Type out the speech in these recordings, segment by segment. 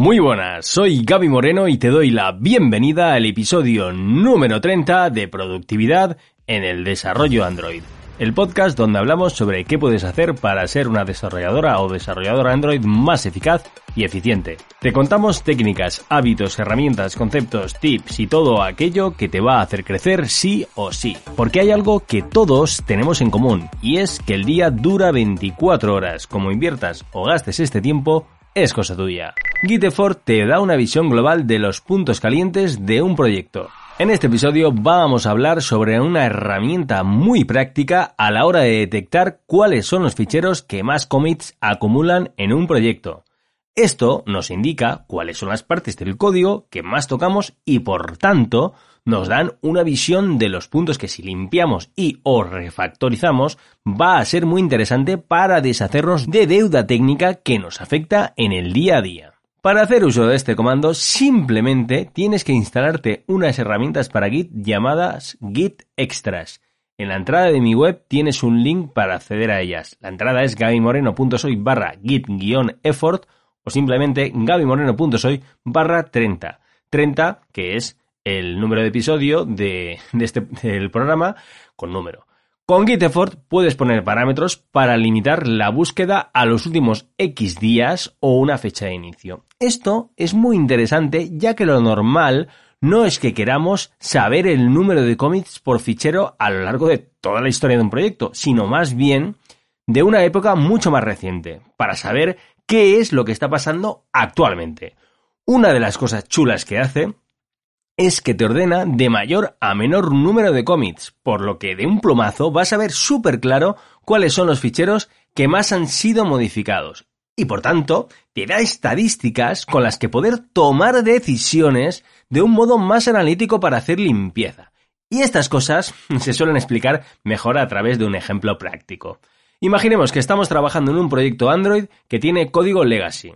Muy buenas, soy Gaby Moreno y te doy la bienvenida al episodio número 30 de Productividad en el Desarrollo Android. El podcast donde hablamos sobre qué puedes hacer para ser una desarrolladora o desarrollador Android más eficaz y eficiente. Te contamos técnicas, hábitos, herramientas, conceptos, tips y todo aquello que te va a hacer crecer sí o sí. Porque hay algo que todos tenemos en común y es que el día dura 24 horas. Como inviertas o gastes este tiempo, es cosa tuya. Giteffort te da una visión global de los puntos calientes de un proyecto. En este episodio vamos a hablar sobre una herramienta muy práctica a la hora de detectar cuáles son los ficheros que más commits acumulan en un proyecto. Esto nos indica cuáles son las partes del código que más tocamos y por tanto nos dan una visión de los puntos que si limpiamos y o refactorizamos va a ser muy interesante para deshacernos de deuda técnica que nos afecta en el día a día. Para hacer uso de este comando simplemente tienes que instalarte unas herramientas para Git llamadas Git Extras. En la entrada de mi web tienes un link para acceder a ellas. La entrada es gabymoreno.soy barra git-effort o simplemente gabymoreno.soy barra 30. 30 que es el número de episodio de, este, del programa con número. Con Giteffort puedes poner parámetros para limitar la búsqueda a los últimos X días o una fecha de inicio. Esto es muy interesante ya que lo normal no es que queramos saber el número de commits por fichero a lo largo de toda la historia de un proyecto, sino más bien de una época mucho más reciente, para saber qué es lo que está pasando actualmente. Una de las cosas chulas que hace es que te ordena de mayor a menor número de commits, por lo que de un plomazo vas a ver súper claro cuáles son los ficheros que más han sido modificados. Y por tanto, te da estadísticas con las que poder tomar decisiones de un modo más analítico para hacer limpieza. Y estas cosas se suelen explicar mejor a través de un ejemplo práctico. Imaginemos que estamos trabajando en un proyecto Android que tiene código legacy.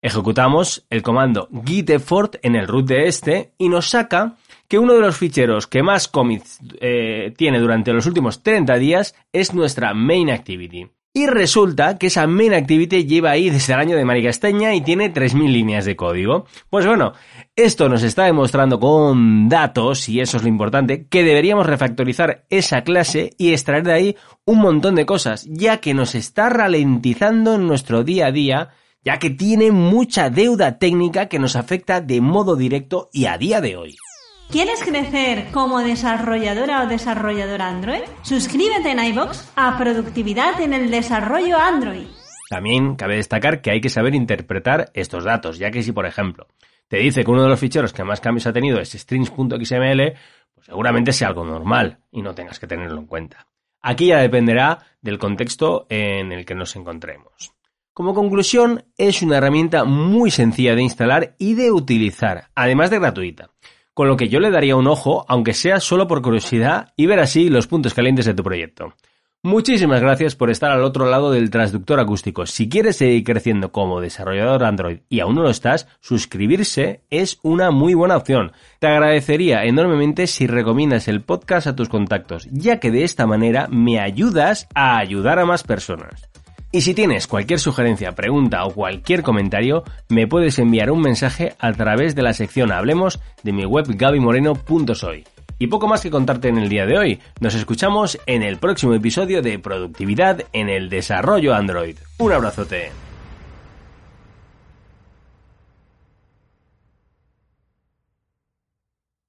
Ejecutamos el comando giteffort en el root de este y nos saca que uno de los ficheros que más commits eh, tiene durante los últimos 30 días es nuestra main activity. Y resulta que esa main activity lleva ahí desde el año de Maricasteña y tiene 3.000 líneas de código. Pues bueno, esto nos está demostrando con datos, y eso es lo importante, que deberíamos refactorizar esa clase y extraer de ahí un montón de cosas, ya que nos está ralentizando en nuestro día a día ya que tiene mucha deuda técnica que nos afecta de modo directo y a día de hoy. ¿Quieres crecer como desarrolladora o desarrollador Android? Suscríbete en iBox a Productividad en el Desarrollo Android. También cabe destacar que hay que saber interpretar estos datos, ya que si, por ejemplo, te dice que uno de los ficheros que más cambios ha tenido es strings.xml, pues seguramente sea algo normal y no tengas que tenerlo en cuenta. Aquí ya dependerá del contexto en el que nos encontremos. Como conclusión, es una herramienta muy sencilla de instalar y de utilizar, además de gratuita. Con lo que yo le daría un ojo, aunque sea solo por curiosidad, y ver así los puntos calientes de tu proyecto. Muchísimas gracias por estar al otro lado del transductor acústico. Si quieres seguir creciendo como desarrollador Android y aún no lo estás, suscribirse es una muy buena opción. Te agradecería enormemente si recomiendas el podcast a tus contactos, ya que de esta manera me ayudas a ayudar a más personas. Y si tienes cualquier sugerencia, pregunta o cualquier comentario, me puedes enviar un mensaje a través de la sección Hablemos de mi web gabymoreno.soy. Y poco más que contarte en el día de hoy. Nos escuchamos en el próximo episodio de Productividad en el Desarrollo Android. Un abrazote.